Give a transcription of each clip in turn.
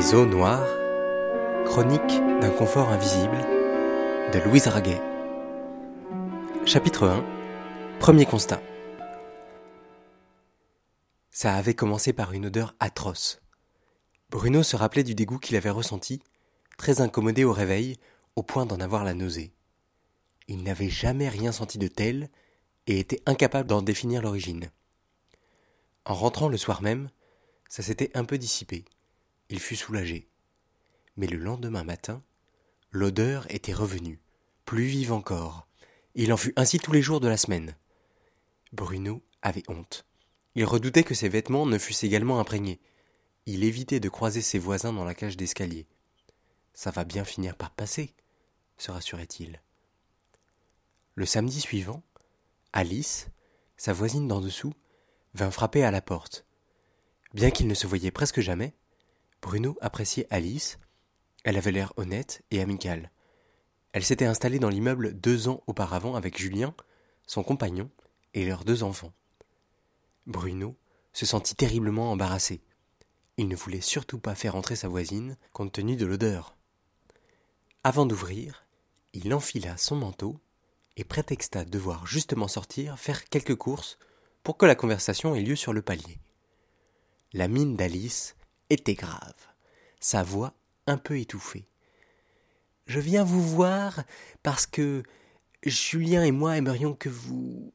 Les eaux noires, chronique d'un confort invisible de Louise Raguet. Chapitre 1 Premier constat. Ça avait commencé par une odeur atroce. Bruno se rappelait du dégoût qu'il avait ressenti, très incommodé au réveil, au point d'en avoir la nausée. Il n'avait jamais rien senti de tel et était incapable d'en définir l'origine. En rentrant le soir même, ça s'était un peu dissipé. Il fut soulagé. Mais le lendemain matin, l'odeur était revenue, plus vive encore. Il en fut ainsi tous les jours de la semaine. Bruno avait honte. Il redoutait que ses vêtements ne fussent également imprégnés. Il évitait de croiser ses voisins dans la cage d'escalier. Ça va bien finir par passer, se rassurait-il. Le samedi suivant, Alice, sa voisine d'en dessous, vint frapper à la porte. Bien qu'ils ne se voyaient presque jamais, Bruno appréciait Alice. Elle avait l'air honnête et amicale. Elle s'était installée dans l'immeuble deux ans auparavant avec Julien, son compagnon, et leurs deux enfants. Bruno se sentit terriblement embarrassé. Il ne voulait surtout pas faire entrer sa voisine, compte tenu de l'odeur. Avant d'ouvrir, il enfila son manteau et prétexta devoir justement sortir faire quelques courses pour que la conversation ait lieu sur le palier. La mine d'Alice était grave, sa voix un peu étouffée. Je viens vous voir parce que Julien et moi aimerions que vous.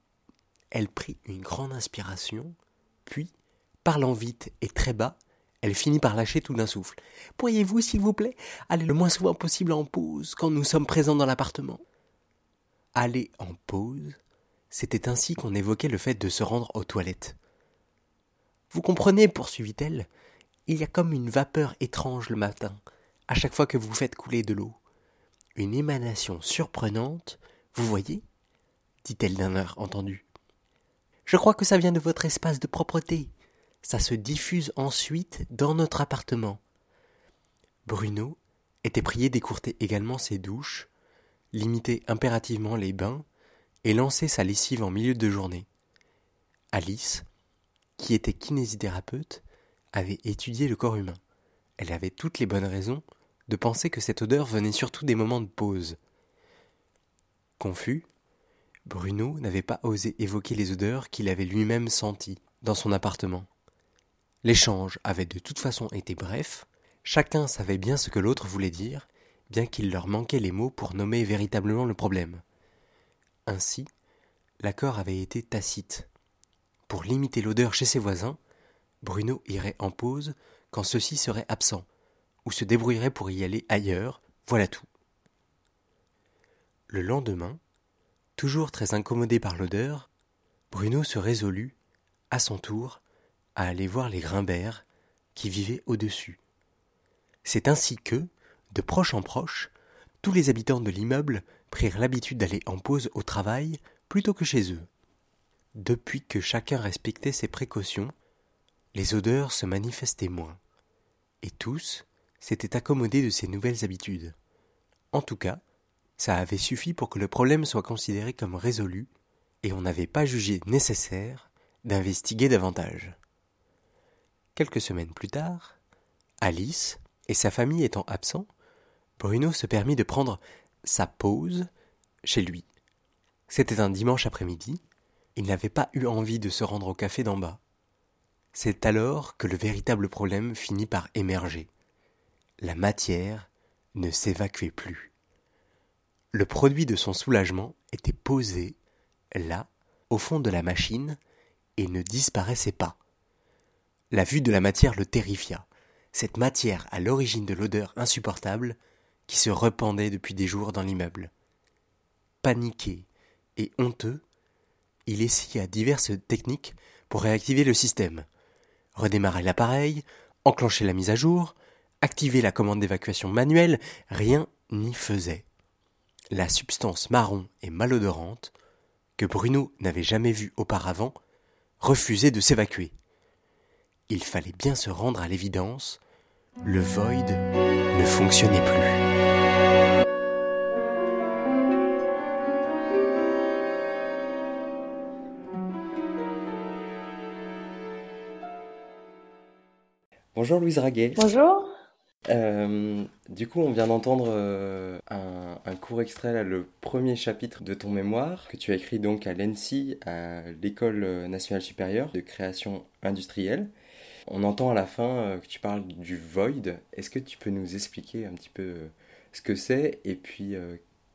Elle prit une grande inspiration, puis, parlant vite et très bas, elle finit par lâcher tout d'un souffle. Pourriez-vous, s'il vous plaît, aller le moins souvent possible en pause quand nous sommes présents dans l'appartement? Aller en pause C'était ainsi qu'on évoquait le fait de se rendre aux toilettes. Vous comprenez, poursuivit-elle, il y a comme une vapeur étrange le matin, à chaque fois que vous faites couler de l'eau. Une émanation surprenante, vous voyez dit-elle d'un air entendu. Je crois que ça vient de votre espace de propreté. Ça se diffuse ensuite dans notre appartement. Bruno était prié d'écourter également ses douches, limiter impérativement les bains et lancer sa lessive en milieu de journée. Alice qui était kinésithérapeute, avait étudié le corps humain. Elle avait toutes les bonnes raisons de penser que cette odeur venait surtout des moments de pause. Confus, Bruno n'avait pas osé évoquer les odeurs qu'il avait lui-même senties dans son appartement. L'échange avait de toute façon été bref, chacun savait bien ce que l'autre voulait dire, bien qu'il leur manquait les mots pour nommer véritablement le problème. Ainsi, l'accord avait été tacite. Pour limiter l'odeur chez ses voisins, Bruno irait en pause quand ceux-ci seraient absents, ou se débrouillerait pour y aller ailleurs, voilà tout. Le lendemain, toujours très incommodé par l'odeur, Bruno se résolut, à son tour, à aller voir les Grimbert, qui vivaient au-dessus. C'est ainsi que, de proche en proche, tous les habitants de l'immeuble prirent l'habitude d'aller en pause au travail plutôt que chez eux. Depuis que chacun respectait ses précautions, les odeurs se manifestaient moins, et tous s'étaient accommodés de ces nouvelles habitudes. En tout cas, ça avait suffi pour que le problème soit considéré comme résolu, et on n'avait pas jugé nécessaire d'investiguer davantage. Quelques semaines plus tard, Alice et sa famille étant absents, Bruno se permit de prendre sa pause chez lui. C'était un dimanche après-midi, il n'avait pas eu envie de se rendre au café d'en bas. C'est alors que le véritable problème finit par émerger. La matière ne s'évacuait plus. Le produit de son soulagement était posé, là, au fond de la machine, et ne disparaissait pas. La vue de la matière le terrifia, cette matière à l'origine de l'odeur insupportable qui se rependait depuis des jours dans l'immeuble. Paniqué et honteux, il essaya diverses techniques pour réactiver le système. Redémarrer l'appareil, enclencher la mise à jour, activer la commande d'évacuation manuelle, rien n'y faisait. La substance marron et malodorante, que Bruno n'avait jamais vue auparavant, refusait de s'évacuer. Il fallait bien se rendre à l'évidence, le void ne fonctionnait plus. Bonjour Louise Raguet. Bonjour. du coup, on vient d'entendre un, un, court extrait, là, le premier chapitre de ton mémoire, que tu as écrit donc à l'ENSI, à l'École nationale supérieure de création industrielle. On entend à la fin que tu parles du void. Est-ce que tu peux nous expliquer un petit peu ce que c'est et puis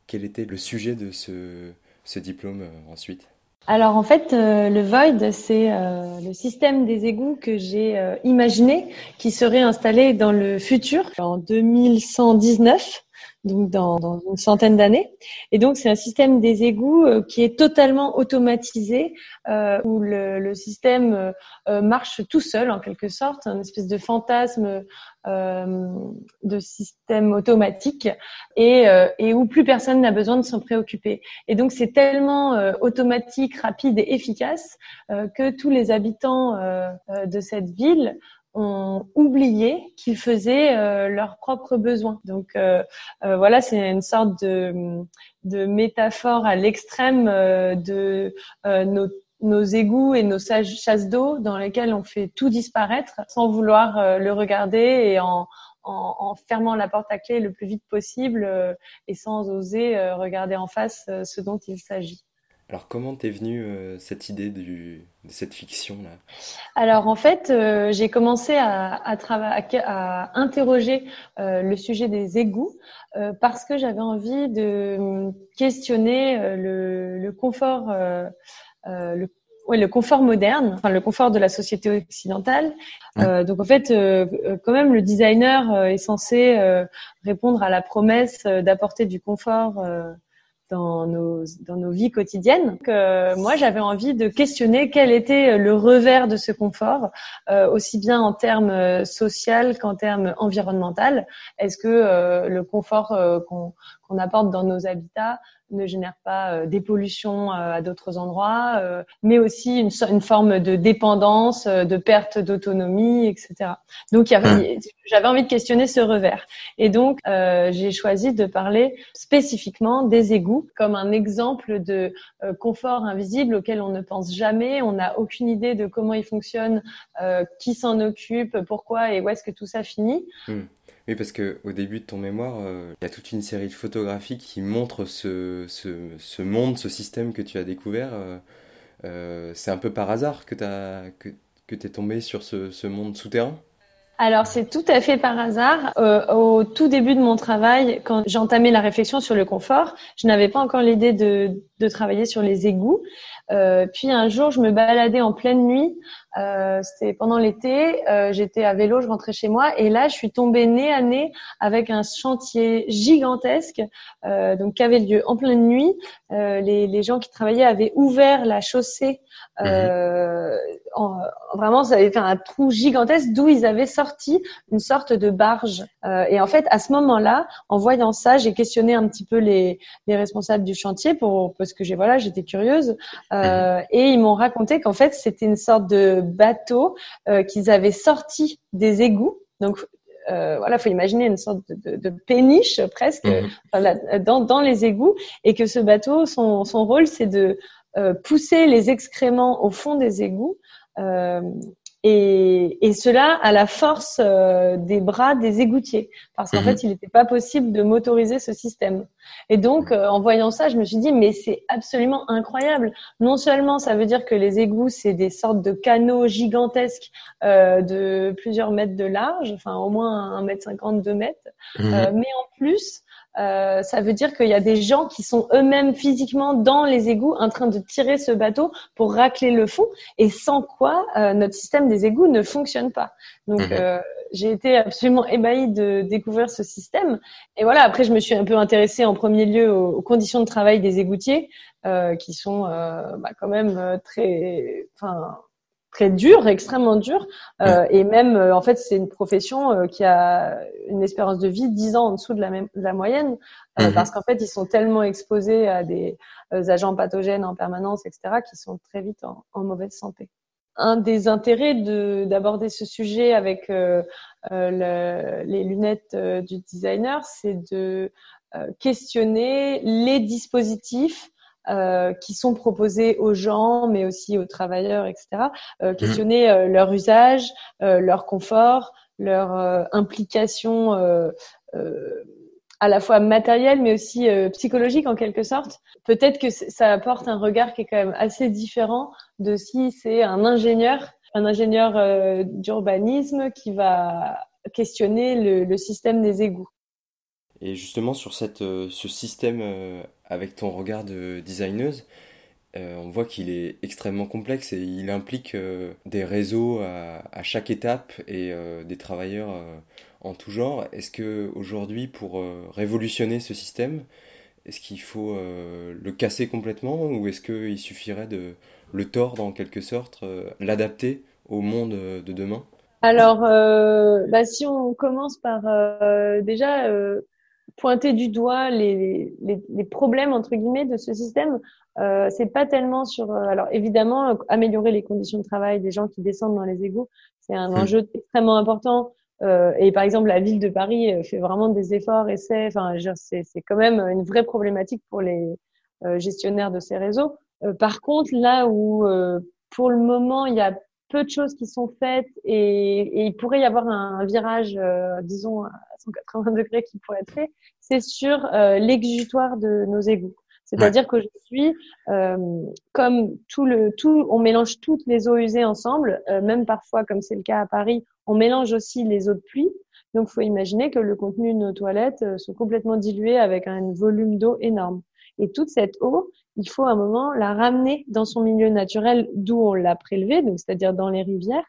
quel était le sujet de ce, ce diplôme ensuite? Alors en fait, euh, le Void, c'est euh, le système des égouts que j'ai euh, imaginé qui serait installé dans le futur en 2119 donc dans, une centaine d'années. Et donc c'est un système des égouts euh, qui est totalement automatisé, euh, où le, système euh, marche tout seul en quelque sorte, un espèce de fantasme de système automatique, et, et où plus personne n'a besoin de s'en préoccuper. Et donc c'est tellement automatique, rapide et efficace que tous les habitants de cette ville ont oublié qu'ils faisaient euh, leurs propres besoins. Donc euh, euh, voilà, c'est une sorte de, de métaphore à l'extrême de nos, nos égouts et nos chasses d'eau dans lesquelles on fait tout disparaître sans vouloir le regarder et en, en, en, fermant la porte à clé le plus vite possible et sans oser regarder en face ce dont il s'agit. Alors comment t'es venue euh, cette idée de cette fiction là? Alors en fait, euh, j'ai commencé à, à, à interroger euh, le sujet des égouts parce que j'avais envie de questionner le, le, confort, le, ouais, le confort moderne, enfin le confort de la société occidentale. donc en fait, quand même, le designer est censé répondre à la promesse d'apporter du confort dans nos, dans nos vies quotidiennes. Donc, euh, moi, j'avais envie de questionner quel était le revers de ce confort, euh, aussi bien en termes euh, social qu'en termes environnemental. Est-ce que euh, le confort euh, qu'on qu'on apporte dans nos habitats ne génère pas euh, des pollutions euh, à d'autres endroits, euh, mais aussi une, une, forme de dépendance, de perte d'autonomie, etc. Donc j'avais envie de questionner ce revers. Et donc j'ai choisi de parler spécifiquement des égouts comme un exemple de confort invisible auquel on ne pense jamais, on n'a aucune idée de comment ils fonctionnent, qui s'en occupe, pourquoi et où est-ce que tout ça finit. Hmm. Oui, parce qu'au début de ton mémoire, euh, il y a toute une série de photographies qui montrent ce, monde, ce système que tu as découvert. Euh, euh, c'est un peu par hasard que tu que, que es tombé sur ce, monde souterrain? Alors c'est tout à fait par hasard. Au tout début de mon travail, quand j'entamais la réflexion sur le confort, je n'avais pas encore l'idée de, travailler sur les égouts. Euh, puis un jour, je me baladais en pleine nuit. Euh, C'était pendant l'été. Euh, J'étais à vélo, je rentrais chez moi, et là, je suis tombée nez à nez avec un chantier gigantesque, donc qui avait lieu en pleine nuit. Les, les, gens qui travaillaient avaient ouvert la chaussée. En, vraiment, ça avait fait un trou gigantesque d'où ils avaient sorti une sorte de barge. Et en fait, à ce moment-là, en voyant ça, j'ai questionné un petit peu les, les responsables du chantier pour parce que j'ai voilà, j'étais curieuse. Euh, mhm. et ils m'ont raconté qu'en fait, c'était une sorte de bateau euh, qu'ils avaient sorti des égouts. Donc euh, voilà, faut imaginer une sorte de, de, péniche presque mhm. dans, dans les égouts, et que ce bateau, son, son rôle, c'est de euh, pousser les excréments au fond des égouts euh, et, et, cela à la force euh, des bras des égoutiers, parce qu'en mhm. fait, il n'était pas possible de motoriser ce système. Et donc, euh, en voyant ça, je me suis dit, mais c'est absolument incroyable. Non seulement ça veut dire que les égouts, c'est des sortes de canaux gigantesques euh, de plusieurs mètres de large, enfin au moins un mètre cinquante, deux mètres, mhm. mais en plus, euh, ça veut dire qu'il y a des gens qui sont eux-mêmes physiquement dans les égouts en train de tirer ce bateau pour racler le fond et sans quoi euh, notre système des égouts ne fonctionne pas. Donc mhm. euh, j'ai été absolument ébahie de découvrir ce système. Et voilà, après je me suis un peu intéressée en premier lieu aux, conditions de travail des égoutiers euh, qui sont bah, quand même très, enfin très dur, extrêmement dur. Euh, et même, euh, en fait, c'est une profession euh, qui a une espérance de vie 10 ans en dessous de la, même, de la moyenne, mhm. parce qu'en fait, ils sont tellement exposés à des agents pathogènes en permanence, etc., qu'ils sont très vite en, en, mauvaise santé. Un des intérêts d'aborder ce sujet avec le, les lunettes du designer, c'est de questionner les dispositifs euh, qui sont proposés aux gens, mais aussi aux travailleurs, etc. Euh, questionner euh, leur usage, leur confort, leur implication à la fois matérielle mais aussi psychologique en quelque sorte. Peut-être que ça apporte un regard qui est quand même assez différent de si c'est un ingénieur, un ingénieur d'urbanisme qui va questionner le, le, système des égouts. Et justement sur cette, ce système avec ton regard de designeuse, euh, on voit qu'il est extrêmement complexe et il implique euh, des réseaux à, chaque étape et euh, des travailleurs en tout genre. Est-ce que aujourd'hui, pour révolutionner ce système, est-ce qu'il faut le casser complètement ou est-ce qu'il suffirait de le tordre en quelque sorte, l'adapter au monde de demain? Alors, bah, si on commence par déjà pointer du doigt les, les, problèmes entre guillemets de ce système. Euh, c'est pas tellement sur. Euh, alors évidemment, euh, améliorer les conditions de travail des gens qui descendent dans les égouts, c'est un hmm. enjeu extrêmement important. Euh, et par exemple, la ville de Paris euh, fait vraiment des efforts et c'est, enfin, c'est, c'est quand même une vraie problématique pour les gestionnaires de ces réseaux. par contre, là où pour le moment il y a peu de choses qui sont faites et, et il pourrait y avoir un, virage, disons, 180 degrés qui pourrait être fait, c'est sur euh, l'exutoire de nos égouts. C'est-à-dire que je suis euh, comme tout le tout, on mélange toutes les eaux usées ensemble, euh, même parfois comme c'est le cas à Paris, on mélange aussi les eaux de pluie. Donc, faut imaginer que le contenu de nos toilettes euh, sont complètement dilués avec un volume d'eau énorme. Et toute cette eau, il faut à un moment la ramener dans son milieu naturel d'où on l'a prélevée, donc c'est-à-dire dans les rivières.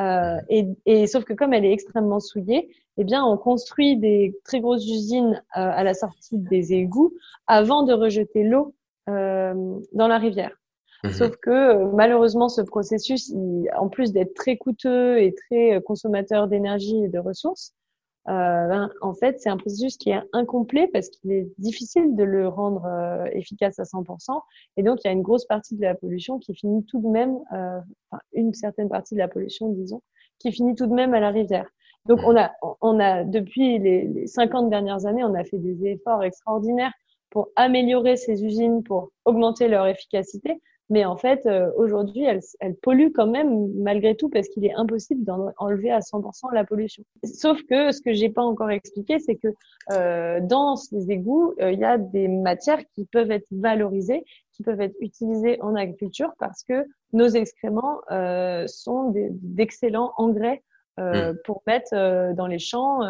Euh, et, et, sauf que comme elle est extrêmement souillée, eh bien, on construit des très grosses usines euh, à la sortie des égouts avant de rejeter l'eau euh, dans la rivière. Mhm. Sauf que euh, malheureusement, ce processus, en plus d'être très coûteux et très consommateur d'énergie et de ressources, euh, ben, en fait, c'est un processus qui est incomplet parce qu'il est difficile de le rendre euh, efficace à 100%. Et donc, il y a une grosse partie de la pollution qui finit tout de même, euh, enfin, une certaine partie de la pollution, disons, qui finit tout de même à la rivière. Donc, on a, on a depuis les, les 50 dernières années, on a fait des efforts extraordinaires pour améliorer ces usines, pour augmenter leur efficacité. Mais en fait, euh, aujourd'hui, elle, elle, pollue quand même malgré tout parce qu'il est impossible d'enlever à 100% la pollution. Sauf que ce que j'ai pas encore expliqué, c'est que euh, dans ces égouts, euh, il y a des matières qui peuvent être valorisées, qui peuvent être utilisées en agriculture parce que nos excréments euh, sont d'excellents engrais mmh. pour mettre dans les champs.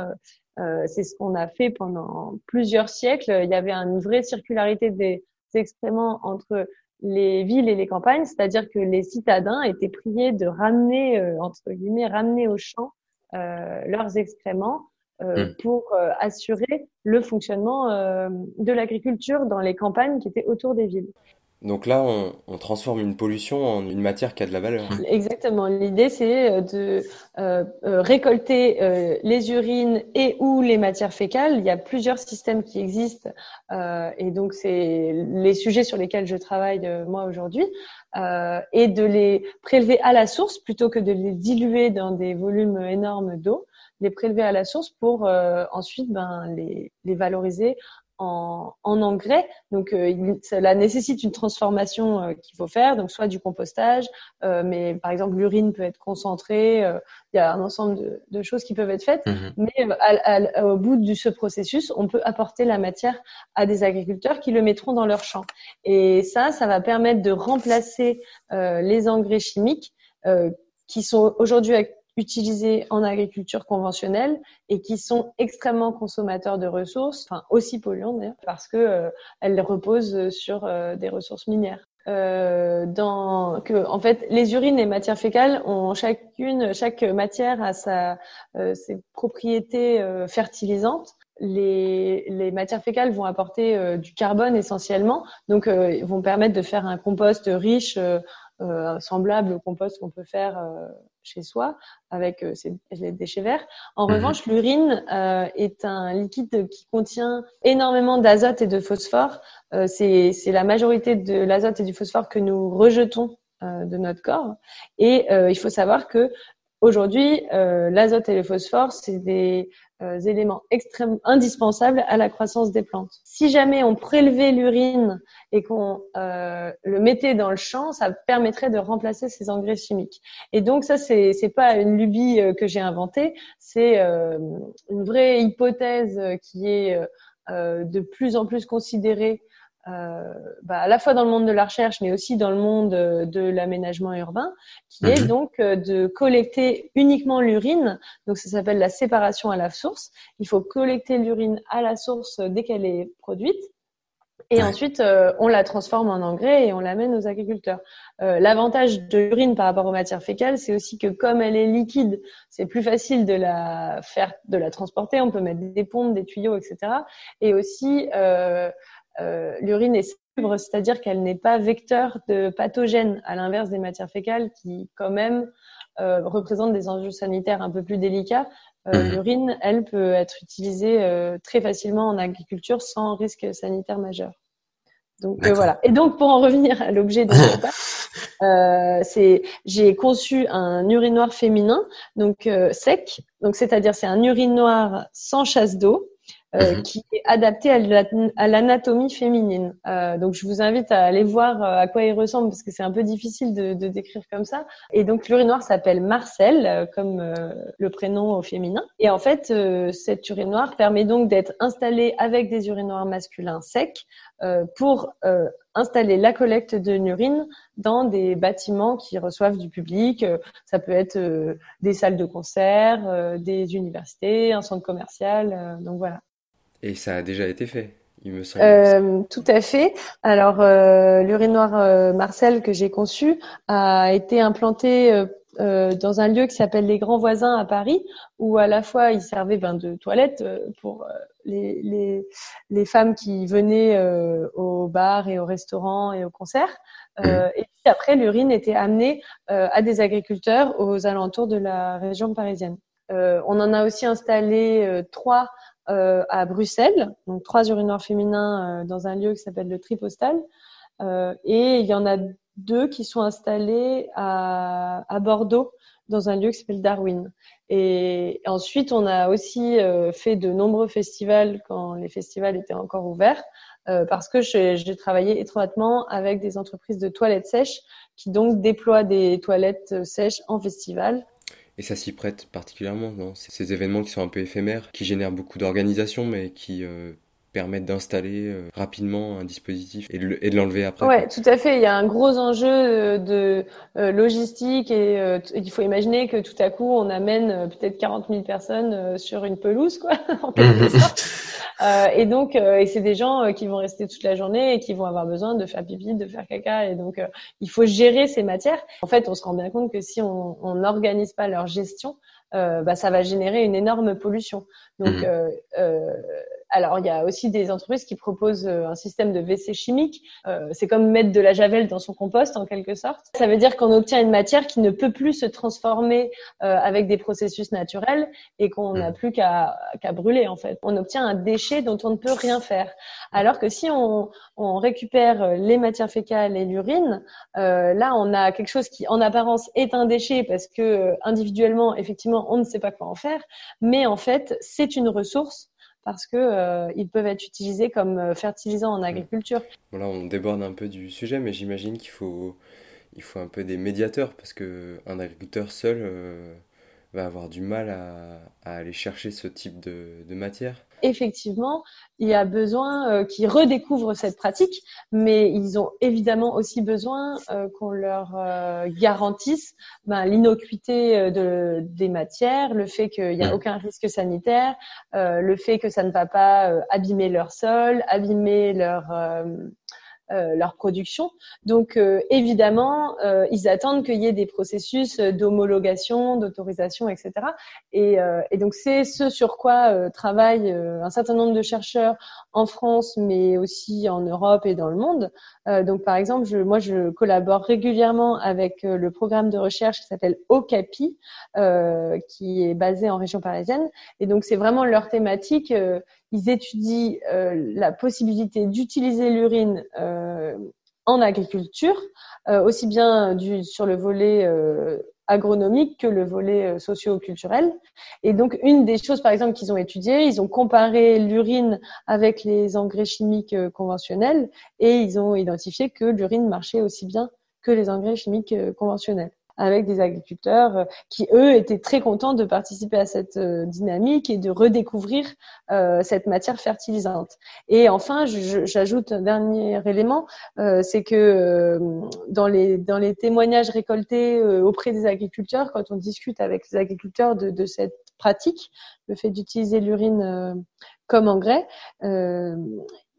c'est ce qu'on a fait pendant plusieurs siècles. Il y avait une vraie circularité des excréments entre les villes et les campagnes, c'est-à-dire que les citadins étaient priés de ramener, euh, entre guillemets, ramener au champ euh, leurs excréments euh, hmm. pour assurer le fonctionnement de l'agriculture dans les campagnes qui étaient autour des villes. Donc là, on, transforme une pollution en une matière qui a de la valeur. Exactement. L'idée, c'est euh, de euh, euh, récolter les urines et ou les matières fécales. Il y a plusieurs systèmes qui existent et donc c'est les sujets sur lesquels je travaille moi aujourd'hui et de les prélever à la source plutôt que de les diluer dans des volumes énormes d'eau les prélever à la source pour ensuite ben, les, les valoriser en, en, engrais. Donc, euh, cela nécessite une transformation euh, qu'il faut faire, donc soit du compostage, euh, mais par exemple l'urine peut être concentrée. Euh, il y a un ensemble de, de, choses qui peuvent être faites, mhm. mais au bout de ce processus, on peut apporter la matière à des agriculteurs qui le mettront dans leur champ. Et ça, ça va permettre de remplacer les engrais chimiques qui sont aujourd'hui utilisés en agriculture conventionnelle et qui sont extrêmement consommateurs de ressources, enfin aussi polluants d'ailleurs, parce que euh, elles reposent sur euh, des ressources minières. Euh, dans que en fait les urines et matières fécales ont chacune chaque matière a sa euh, ses propriétés fertilisantes les, les, matières fécales vont apporter du carbone essentiellement, donc vont permettre de faire un compost riche euh, semblable au compost qu'on peut faire euh, chez soi avec euh, les déchets verts. En mhm. revanche, l'urine est un liquide qui contient énormément d'azote et de phosphore. c'est la majorité de l'azote et du phosphore que nous rejetons de notre corps. Et il faut savoir que aujourd'hui, l'azote et le phosphore, c'est des éléments extrêmement indispensables à la croissance des plantes. Si jamais on prélevait l'urine et qu'on le mettait dans le champ, ça permettrait de remplacer ces engrais chimiques. Et donc ça, c'est c'est pas une lubie que j'ai inventée, c'est une vraie hypothèse qui est de plus en plus considérée euh, bah, à la fois dans le monde de la recherche, mais aussi dans le monde euh, de l'aménagement urbain, qui est mhm. donc euh, de collecter uniquement l'urine. Donc ça s'appelle la séparation à la source. Il faut collecter l'urine à la source dès qu'elle est produite. Et ensuite, on la transforme en engrais et on l'amène aux agriculteurs. Euh, L'avantage de l'urine par rapport aux matières fécales, c'est aussi que comme elle est liquide, c'est plus facile de la faire, de la transporter. On peut mettre des pompes, des tuyaux, etc. Et aussi, euh, euh, l'urine est sobre, c'est-à-dire qu'elle n'est pas vecteur de pathogènes, à l'inverse des matières fécales qui, quand même, euh, représentent des enjeux sanitaires un peu plus délicats. Euh, mhm. L'urine, elle, peut être utilisée très facilement en agriculture sans risque sanitaire majeur. Donc voilà. Et donc pour en revenir à l'objet de euh, c'est j'ai conçu un urinoir féminin, donc sec. Donc c'est-à-dire c'est un urinoir sans chasse d'eau euh, mhm. qui est adapté à l'anatomie féminine. Euh, donc, je vous invite à aller voir euh, à quoi il ressemble parce que c'est un peu difficile de, de, décrire comme ça. Et donc, l'urinoir s'appelle Marcel, euh, comme le prénom au féminin. Et en fait, cet urinoir permet donc d'être installé avec des urinoirs masculins secs pour installer la collecte de l'urine dans des bâtiments qui reçoivent du public. Ça peut être des salles de concert, des universités, un centre commercial. donc voilà. Et ça a déjà été fait, il me semble. Euh, tout à fait. Alors, euh, l'urinoir euh, Marcel que j'ai conçu a été implanté euh, dans un lieu qui s'appelle les Grands Voisins à Paris, où à la fois il servait ben, de toilette pour les, les, les, femmes qui venaient au bar et au restaurant et au concert. Mmh. Et puis après, l'urine était amenée à des agriculteurs aux alentours de la région parisienne. on en a aussi installé trois à Bruxelles, donc trois urinoirs féminins euh, dans un lieu qui s'appelle le Tripostal. Euh, et il y en a deux qui sont installés à, à Bordeaux dans un lieu qui s'appelle Darwin. Et ensuite, on a aussi fait de nombreux festivals quand les festivals étaient encore ouverts, euh, parce que j'ai travaillé étroitement avec des entreprises de toilettes sèches qui donc déploient des toilettes sèches en festival et ça s'y prête particulièrement, non? Ces événements qui sont un peu éphémères, qui génèrent beaucoup d'organisation, mais qui euh, permettent d'installer euh, rapidement un dispositif et, de l'enlever après. Ouais, tout à fait. Il y a un gros enjeu euh, de logistique et il faut imaginer que tout à coup on amène peut-être 40 000 personnes sur une pelouse, quoi, en quelque sorte. Euh, et donc, euh, et c'est des gens euh, qui vont rester toute la journée et qui vont avoir besoin de faire pipi, de faire caca. Et donc, il faut gérer ces matières. En fait, on se rend bien compte que si on n'organise pas leur gestion, bah, ça va générer une énorme pollution. Donc, mmh. Alors, il y a aussi des entreprises qui proposent euh, un système de WC chimique. Euh, c'est comme mettre de la javel dans son compost, en quelque sorte. Ça veut dire qu'on obtient une matière qui ne peut plus se transformer euh, avec des processus naturels et qu'on n'a hmm. plus qu'à brûler, en fait. On obtient un déchet dont on ne peut rien faire. Alors que si on, on récupère les matières fécales et l'urine, là, on a quelque chose qui, en apparence, est un déchet parce que individuellement, effectivement, on ne sait pas quoi en faire. Mais en fait, c'est une ressource parce que euh, ils peuvent être utilisés comme euh, fertilisants en agriculture. Voilà, on déborde un peu du sujet, mais j'imagine qu'il faut, il faut un peu des médiateurs parce que un agriculteur seul euh, va avoir du mal à, aller chercher ce type de, de matière effectivement, il y a besoin euh, qu'ils redécouvrent cette pratique, mais ils ont évidemment aussi besoin euh, qu'on leur euh, garantisse ben, l'innocuité de, des matières, le fait qu'il n'y a aucun risque sanitaire, le fait que ça ne va pas abîmer leur sol, abîmer leur euh, leur production. Donc euh, évidemment, euh, ils attendent qu'il y ait des processus d'homologation, d'autorisation, etc. Et, et, donc c'est ce sur quoi travaillent un certain nombre de chercheurs en France, mais aussi en Europe et dans le monde. donc par exemple, je, moi je collabore régulièrement avec le programme de recherche qui s'appelle OCAPI, qui est basé en région parisienne. Et donc c'est vraiment leur thématique ils étudient euh, la possibilité d'utiliser l'urine euh, en agriculture, aussi bien sur le volet agronomique que le volet socio-culturel. Et donc, une des choses, par exemple, qu'ils ont étudiées, ils ont comparé l'urine avec les engrais chimiques conventionnels et ils ont identifié que l'urine marchait aussi bien que les engrais chimiques conventionnels avec des agriculteurs euh, qui, eux, étaient très contents de participer à cette euh, dynamique et de redécouvrir euh, cette matière fertilisante. Et enfin, j'ajoute un dernier élément, c'est que dans les, dans les témoignages récoltés auprès des agriculteurs, quand on discute avec les agriculteurs de, de cette pratique, le fait d'utiliser l'urine comme engrais,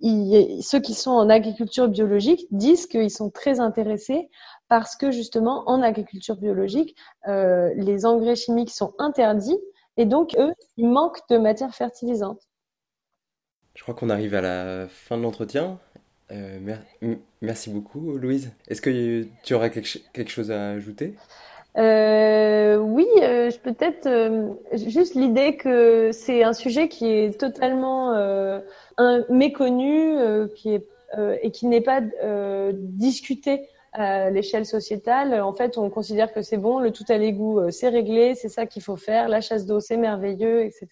il, ceux qui sont en agriculture biologique disent qu'ils sont très intéressés parce que justement en agriculture biologique, euh, les engrais chimiques sont interdits et donc eux, ils manquent de matière fertilisante. Je crois qu'on arrive à la fin de l'entretien. Euh, merci beaucoup, Louise. Est-ce que tu aurais quelque, chose à ajouter? Euh, oui, peut-être juste l'idée que c'est un sujet qui est totalement un, méconnu, qui est et qui n'est pas discuté à l'échelle sociétale, en fait, on considère que c'est bon, le tout à l'égout, euh, c'est réglé, c'est ça qu'il faut faire, la chasse d'eau, c'est merveilleux, etc.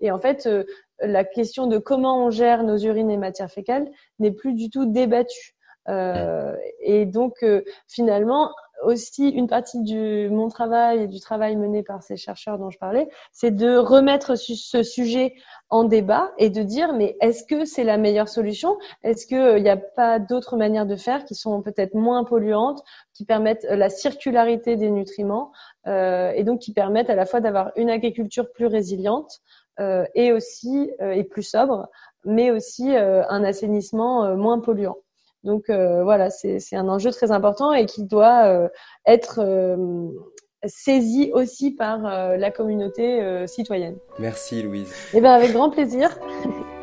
Et en fait, euh, la question de comment on gère nos urines et matières fécales n'est plus du tout débattue. Euh, et donc, euh, finalement, aussi une partie de mon travail et du travail mené par ces chercheurs dont je parlais, c'est de remettre ce sujet en débat et de dire mais est-ce que c'est la meilleure solution? Est-ce qu'il euh, n'y a pas d'autres manières de faire qui sont peut-être moins polluantes, qui permettent euh, la circularité des nutriments euh, et donc qui permettent à la fois d'avoir une agriculture plus résiliente euh, et aussi et plus sobre, mais aussi un assainissement moins polluant? Donc euh, voilà, c'est un enjeu très important et qui doit euh, être euh, saisi aussi par la communauté citoyenne. Merci Louise. Eh bien avec grand plaisir.